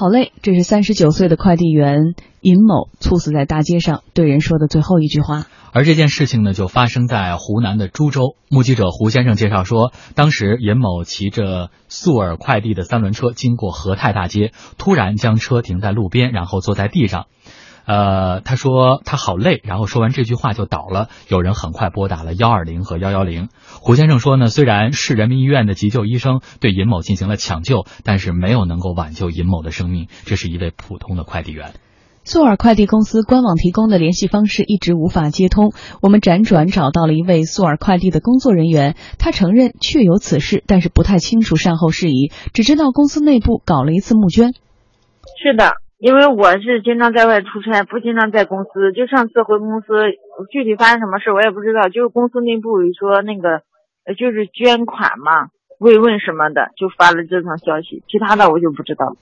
好嘞，这是三十九岁的快递员尹某猝死在大街上，对人说的最后一句话。而这件事情呢，就发生在湖南的株洲。目击者胡先生介绍说，当时尹某骑着速尔快递的三轮车经过和泰大街，突然将车停在路边，然后坐在地上。呃，他说他好累，然后说完这句话就倒了。有人很快拨打了幺二零和幺幺零。胡先生说呢，虽然市人民医院的急救医生对尹某进行了抢救，但是没有能够挽救尹某的生命。这是一位普通的快递员。速尔快递公司官网提供的联系方式一直无法接通，我们辗转找到了一位速尔快递的工作人员，他承认确有此事，但是不太清楚善后事宜，只知道公司内部搞了一次募捐。是的。因为我是经常在外出差，不经常在公司。就上次回公司，具体发生什么事我也不知道。就是公司内部说那个，就是捐款嘛，慰问什么的，就发了这条消息。其他的我就不知道。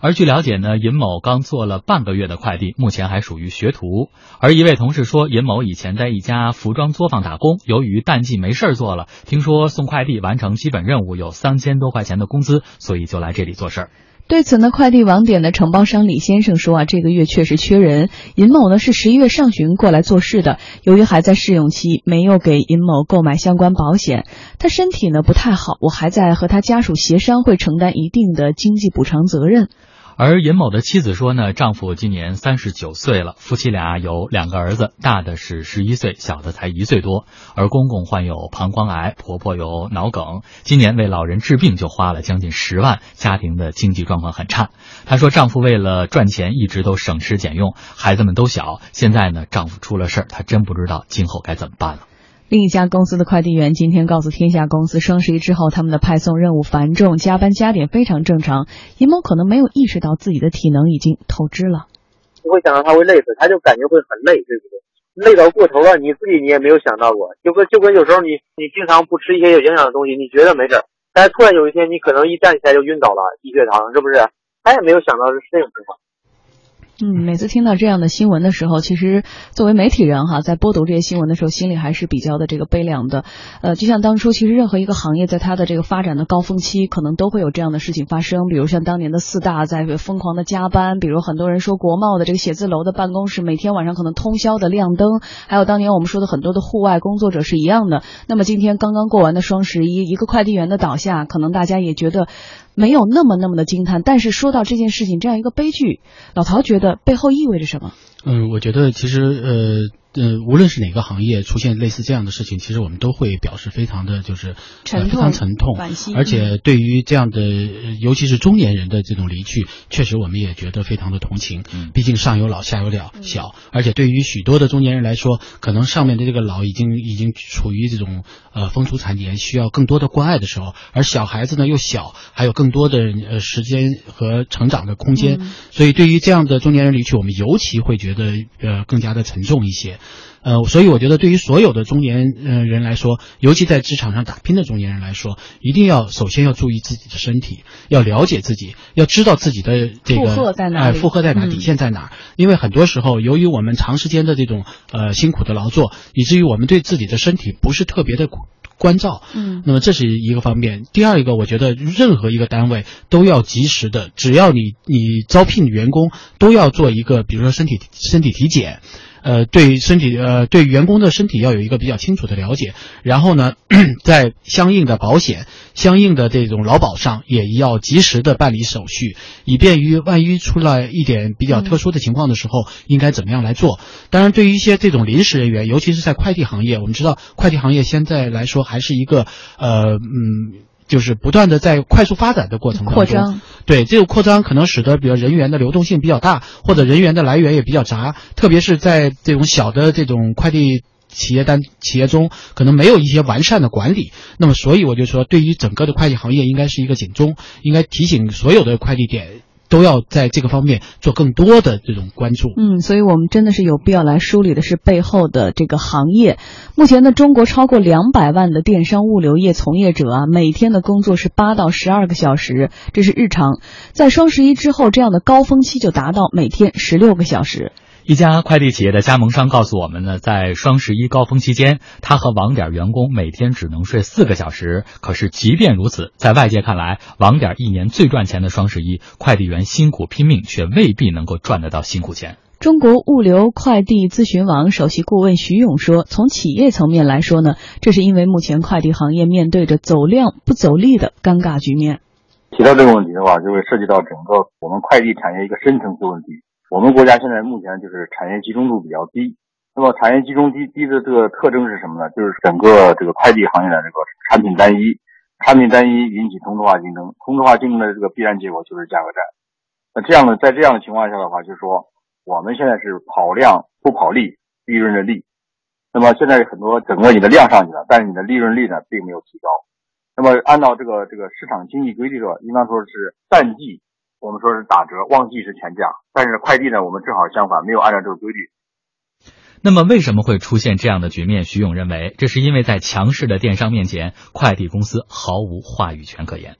而据了解呢，尹某刚做了半个月的快递，目前还属于学徒。而一位同事说，尹某以前在一家服装作坊打工，由于淡季没事儿做了，听说送快递完成基本任务有三千多块钱的工资，所以就来这里做事儿。对此呢，快递网点的承包商李先生说啊，这个月确实缺人。尹某呢是十一月上旬过来做事的，由于还在试用期，没有给尹某购买相关保险。他身体呢不太好，我还在和他家属协商，会承担一定的经济补偿责任。而尹某的妻子说呢，丈夫今年三十九岁了，夫妻俩有两个儿子，大的是十一岁，小的才一岁多。而公公患有膀胱癌，婆婆有脑梗，今年为老人治病就花了将近十万，家庭的经济状况很差。她说，丈夫为了赚钱一直都省吃俭用，孩子们都小，现在呢，丈夫出了事儿，她真不知道今后该怎么办了。另一家公司的快递员今天告诉天下公司，双十一之后他们的派送任务繁重，加班加点非常正常。尹某可能没有意识到自己的体能已经透支了，不会想到他会累死，他就感觉会很累，对不对？累到过头了，你自己你也没有想到过，就跟就跟有时候你你经常不吃一些有营养的东西，你觉得没事，但是突然有一天你可能一站起来就晕倒了，低血糖，是不是？他也没有想到是这种情况。嗯，每次听到这样的新闻的时候，其实作为媒体人哈，在播读这些新闻的时候，心里还是比较的这个悲凉的。呃，就像当初，其实任何一个行业在它的这个发展的高峰期，可能都会有这样的事情发生。比如像当年的四大在疯狂的加班，比如很多人说国贸的这个写字楼的办公室每天晚上可能通宵的亮灯，还有当年我们说的很多的户外工作者是一样的。那么今天刚刚过完的双十一，一个快递员的倒下，可能大家也觉得。没有那么那么的惊叹，但是说到这件事情这样一个悲剧，老曹觉得背后意味着什么？嗯，我觉得其实呃。呃，无论是哪个行业出现类似这样的事情，其实我们都会表示非常的就是非常沉痛，而且对于这样的，尤其是中年人的这种离去，确实我们也觉得非常的同情。嗯，毕竟上有老下有了小，而且对于许多的中年人来说，可能上面的这个老已经已经处于这种呃风烛残年，需要更多的关爱的时候，而小孩子呢又小，还有更多的呃时间和成长的空间，所以对于这样的中年人离去，我们尤其会觉得呃更加的沉重一些。呃，所以我觉得对于所有的中年呃人来说，尤其在职场上打拼的中年人来说，一定要首先要注意自己的身体，要了解自己，要知道自己的这个负荷在哪，负荷在哪，底线在哪。因为很多时候，由于我们长时间的这种呃辛苦的劳作，以至于我们对自己的身体不是特别的关照。嗯，那么这是一个方面。第二一个，我觉得任何一个单位都要及时的，只要你你招聘员工，都要做一个，比如说身体身体体检。呃，对身体，呃，对员工的身体要有一个比较清楚的了解，然后呢，在相应的保险、相应的这种劳保上，也要及时的办理手续，以便于万一出来一点比较特殊的情况的时候，应该怎么样来做。当然，对于一些这种临时人员，尤其是在快递行业，我们知道快递行业现在来说还是一个，呃，嗯。就是不断的在快速发展的过程当中，对这个扩张可能使得，比如人员的流动性比较大，或者人员的来源也比较杂，特别是在这种小的这种快递企业单企业中，可能没有一些完善的管理。那么，所以我就说，对于整个的快递行业，应该是一个警钟，应该提醒所有的快递点。都要在这个方面做更多的这种关注。嗯，所以我们真的是有必要来梳理的是背后的这个行业。目前呢，中国超过两百万的电商物流业从业者啊，每天的工作是八到十二个小时，这是日常。在双十一之后，这样的高峰期就达到每天十六个小时。一家快递企业的加盟商告诉我们呢，在双十一高峰期间，他和网点员工每天只能睡四个小时。可是即便如此，在外界看来，网点一年最赚钱的双十一，快递员辛苦拼命，却未必能够赚得到辛苦钱。中国物流快递咨询网首席顾问徐勇说：“从企业层面来说呢，这是因为目前快递行业面对着走量不走利的尴尬局面。提到这个问题的话，就会涉及到整个我们快递产业一个深层次问题。我们国家现在目前就是产业集中度比较低。那么产业集中低低的这个特征是什么呢？就是整个这个快递行业的这个产品单一，产品单一引起同质化竞争，同质化竞争的这个必然结果就是价格战。那这样的在这样的情况下的话，就是说。”我们现在是跑量不跑利，利润的利。那么现在很多整个你的量上去了，但是你的利润率呢并没有提高。那么按照这个这个市场经济规律的话，应当说是淡季，我们说是打折，旺季是全价。但是快递呢，我们正好相反，没有按照这个规律。那么为什么会出现这样的局面？徐勇认为，这是因为在强势的电商面前，快递公司毫无话语权可言。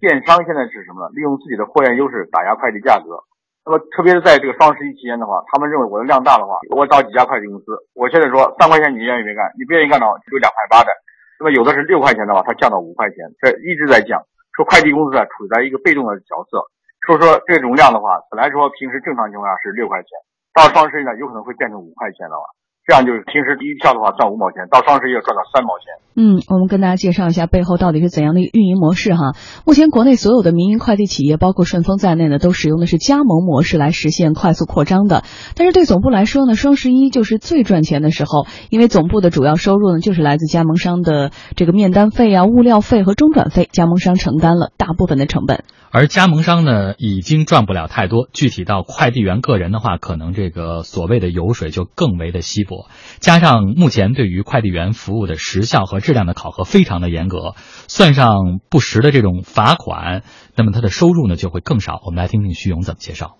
电商现在是什么？利用自己的货源优势打压快递价格。那么，特别是在这个双十一期间的话，他们认为我的量大的话，我找几家快递公司。我现在说三块钱，你愿意没干？你不愿意干的话，就两块八的。那么有的是六块钱的话，它降到五块钱，这一直在降。说快递公司啊处在一个被动的角色，说说这种量的话，本来说平时正常情况下是六块钱，到双十一呢有可能会变成五块钱了。这样就是平时第一票的话赚五毛钱，到双十一要赚到三毛钱。嗯，我们跟大家介绍一下背后到底是怎样的一个运营模式哈。目前国内所有的民营快递企业，包括顺丰在内呢，都使用的是加盟模式来实现快速扩张的。但是对总部来说呢，双十一就是最赚钱的时候，因为总部的主要收入呢就是来自加盟商的这个面单费啊、物料费和中转费，加盟商承担了大部分的成本。而加盟商呢，已经赚不了太多。具体到快递员个人的话，可能这个所谓的油水就更为的稀薄。加上目前对于快递员服务的时效和质量的考核非常的严格，算上不实的这种罚款，那么他的收入呢就会更少。我们来听听徐勇怎么介绍。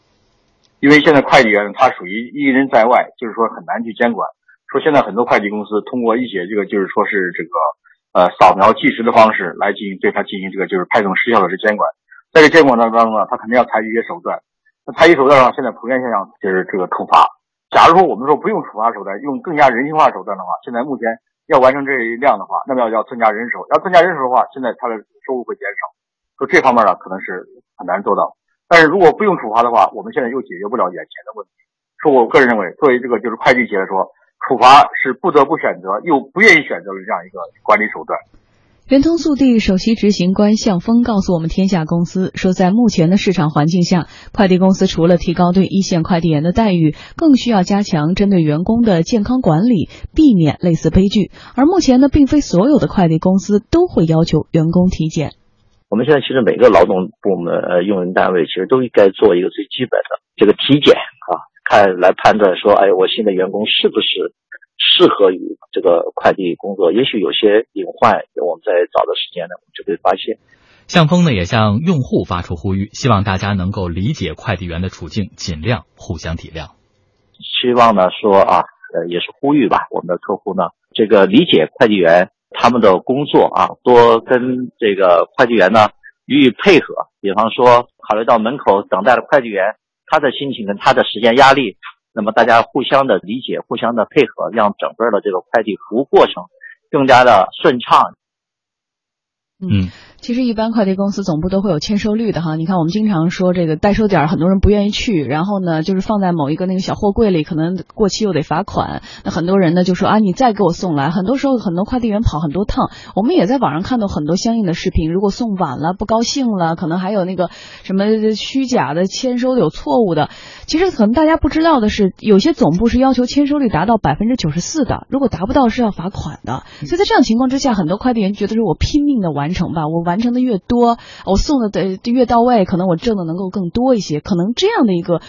因为现在快递员他属于一人在外，就是说很难去监管。说现在很多快递公司通过一些这个就是说是这个呃扫描计时的方式来进行对他进行这个就是派送时效的这监管。在这监管当中呢，他肯定要采取一些手段。那采取手段的话，现在普遍现象就是这个处罚。假如说我们说不用处罚手段，用更加人性化手段的话，现在目前要完成这一量的话，那么要要增加人手。要增加人手的话，现在他的收入会减少。说这方面呢，可能是很难做到。但是如果不用处罚的话，我们现在又解决不了眼前的问题。说我个人认为，作为这个就是会计企业来说，处罚是不得不选择又不愿意选择的这样一个管理手段。圆通速递首席执行官向峰告诉我们天下公司说，在目前的市场环境下，快递公司除了提高对一线快递员的待遇，更需要加强针对员工的健康管理，避免类似悲剧。而目前呢，并非所有的快递公司都会要求员工体检。我们现在其实每个劳动部门呃用人单位其实都应该做一个最基本的这个体检啊，看来判断说，哎，我新的员工是不是。适合于这个快递工作，也许有些隐患，我们在早的时间呢，我们就会发现。向峰呢也向用户发出呼吁，希望大家能够理解快递员的处境，尽量互相体谅。希望呢说啊，呃，也是呼吁吧，我们的客户呢，这个理解快递员他们的工作啊，多跟这个快递员呢予以配合。比方说，考虑到门口等待的快递员他的心情跟他的时间压力。那么大家互相的理解，互相的配合，让整个的这个快递服务过程更加的顺畅。嗯。其实一般快递公司总部都会有签收率的哈，你看我们经常说这个代收点，很多人不愿意去，然后呢就是放在某一个那个小货柜里，可能过期又得罚款。那很多人呢就说啊，你再给我送来。很多时候很多快递员跑很多趟，我们也在网上看到很多相应的视频。如果送晚了不高兴了，可能还有那个什么虚假的签收有错误的。其实可能大家不知道的是，有些总部是要求签收率达到百分之九十四的，如果达不到是要罚款的。所以在这样情况之下，很多快递员觉得说我拼命的完成吧，我完。完成的越多，我送的的越到位，可能我挣的能够更多一些。可能这样的一个，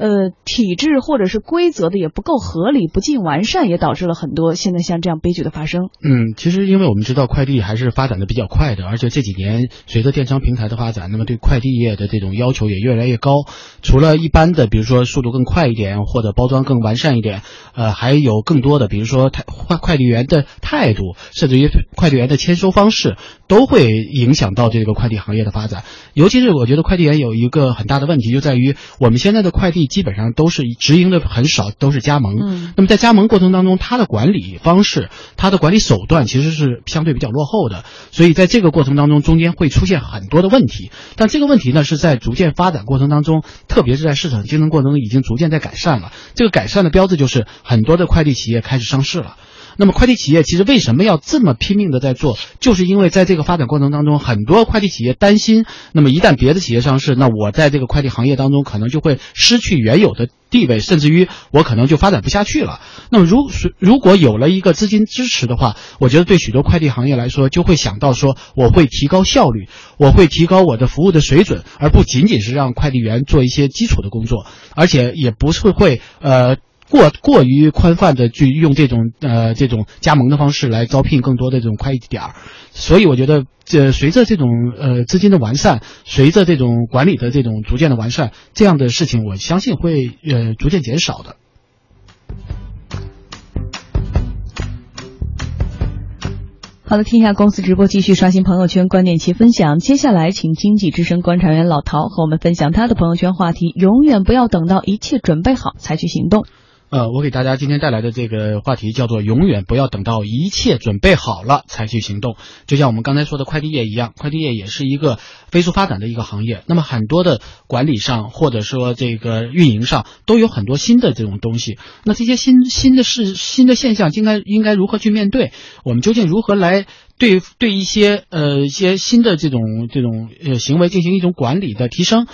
呃，体制或者是规则的也不够合理、不尽完善，也导致了很多现在像这样悲剧的发生。嗯，其实因为我们知道快递还是发展的比较快的，而且这几年随着电商平台的发展，那么对快递业的这种要求也越来越高。除了一般的，比如说速度更快一点，或者包装更完善一点，呃，还有更多的，比如说快快递员的态度，甚至于快递员的签收方式，都会影。响到这个快递行业的发展，尤其是我觉得快递员有一个很大的问题，就在于我们现在的快递基本上都是直营的很少，都是加盟。嗯，那么在加盟过程当中，它的管理方式、它的管理手段其实是相对比较落后的，所以在这个过程当中，中间会出现很多的问题。但这个问题呢，是在逐渐发展过程当中，特别是在市场竞争过程中，已经逐渐在改善了。这个改善的标志就是很多的快递企业开始上市了。那么快递企业其实为什么要这么拼命的在做？就是因为在这个发展过程当中，很多快递企业担心，那么一旦别的企业上市，那我在这个快递行业当中可能就会失去原有的地位，甚至于我可能就发展不下去了。那么如如果有了一个资金支持的话，我觉得对许多快递行业来说，就会想到说，我会提高效率，我会提高我的服务的水准，而不仅仅是让快递员做一些基础的工作，而且也不是会呃。过过于宽泛的去用这种呃这种加盟的方式来招聘更多的这种快递点儿，所以我觉得这随着这种呃资金的完善，随着这种管理的这种逐渐的完善，这样的事情我相信会呃逐渐减少的。好的，听一下公司直播，继续刷新朋友圈观点其分享。接下来，请经济之声观察员老陶和我们分享他的朋友圈话题：永远不要等到一切准备好才去行动。呃，我给大家今天带来的这个话题叫做“永远不要等到一切准备好了才去行动”。就像我们刚才说的快递业一样，快递业也是一个飞速发展的一个行业。那么很多的管理上或者说这个运营上都有很多新的这种东西。那这些新新的事、新的现象，应该应该如何去面对？我们究竟如何来对对一些呃一些新的这种这种呃行为进行一种管理的提升？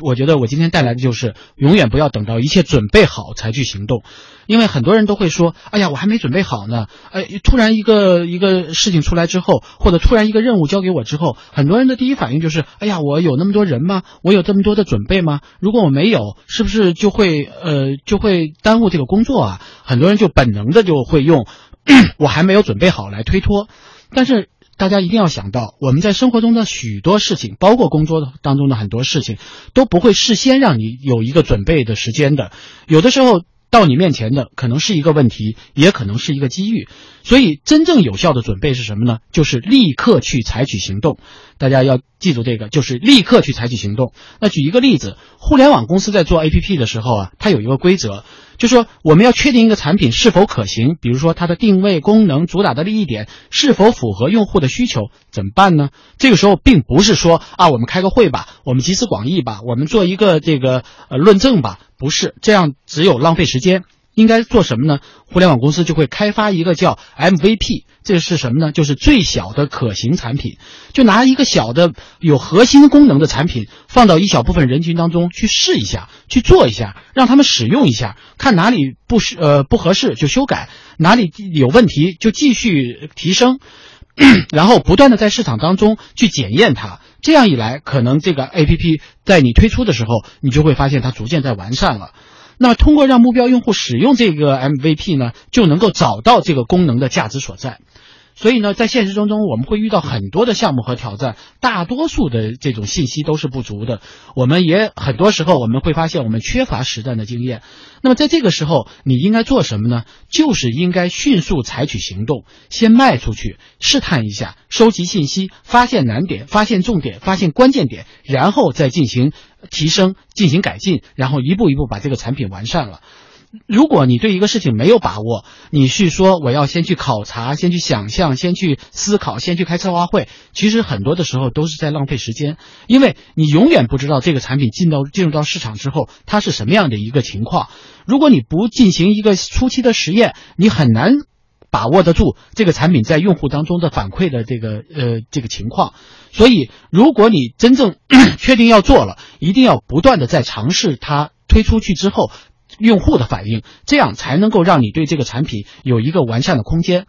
我觉得我今天带来的就是永远不要等到一切准备好才去行动，因为很多人都会说：“哎呀，我还没准备好呢。”哎，突然一个一个事情出来之后，或者突然一个任务交给我之后，很多人的第一反应就是：“哎呀，我有那么多人吗？我有这么多的准备吗？如果我没有，是不是就会呃就会耽误这个工作啊？”很多人就本能的就会用“ 我还没有准备好”来推脱，但是。大家一定要想到，我们在生活中的许多事情，包括工作当中的很多事情，都不会事先让你有一个准备的时间的。有的时候到你面前的可能是一个问题，也可能是一个机遇。所以，真正有效的准备是什么呢？就是立刻去采取行动。大家要记住这个，就是立刻去采取行动。那举一个例子，互联网公司在做 APP 的时候啊，它有一个规则。就说我们要确定一个产品是否可行，比如说它的定位、功能、主打的利益点是否符合用户的需求，怎么办呢？这个时候并不是说啊，我们开个会吧，我们集思广益吧，我们做一个这个呃论证吧，不是这样，只有浪费时间。应该做什么呢？互联网公司就会开发一个叫 MVP，这是什么呢？就是最小的可行产品。就拿一个小的有核心功能的产品，放到一小部分人群当中去试一下，去做一下，让他们使用一下，看哪里不适呃不合适就修改，哪里有问题就继续提升，然后不断的在市场当中去检验它。这样一来，可能这个 APP 在你推出的时候，你就会发现它逐渐在完善了。那通过让目标用户使用这个 MVP 呢，就能够找到这个功能的价值所在。所以呢，在现实当中，我们会遇到很多的项目和挑战，大多数的这种信息都是不足的。我们也很多时候我们会发现，我们缺乏实战的经验。那么在这个时候，你应该做什么呢？就是应该迅速采取行动，先迈出去试探一下，收集信息，发现难点，发现重点，发现关键点，然后再进行提升，进行改进，然后一步一步把这个产品完善了。如果你对一个事情没有把握，你去说我要先去考察，先去想象，先去思考，先去开策划会，其实很多的时候都是在浪费时间，因为你永远不知道这个产品进到进入到市场之后，它是什么样的一个情况。如果你不进行一个初期的实验，你很难把握得住这个产品在用户当中的反馈的这个呃这个情况。所以，如果你真正 确定要做了，一定要不断的在尝试它推出去之后。用户的反应，这样才能够让你对这个产品有一个完善的空间。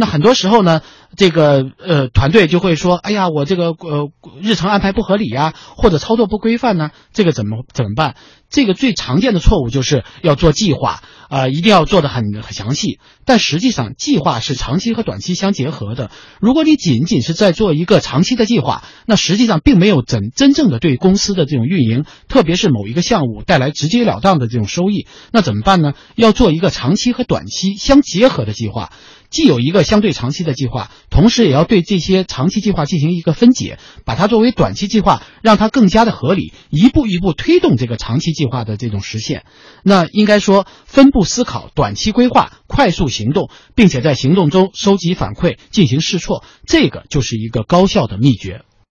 那很多时候呢，这个呃团队就会说：“哎呀，我这个呃日程安排不合理呀，或者操作不规范呢，这个怎么怎么办？”这个最常见的错误就是要做计划啊，一定要做的很很详细。但实际上，计划是长期和短期相结合的。如果你仅仅是在做一个长期的计划，那实际上并没有真真正的对公司的这种运营，特别是某一个项目带来直截了当的这种收益。那怎么办呢？要做一个长期和短期相结合的计划。既有一个相对长期的计划，同时也要对这些长期计划进行一个分解，把它作为短期计划，让它更加的合理，一步一步推动这个长期计划的这种实现。那应该说，分步思考、短期规划、快速行动，并且在行动中收集反馈、进行试错，这个就是一个高效的秘诀。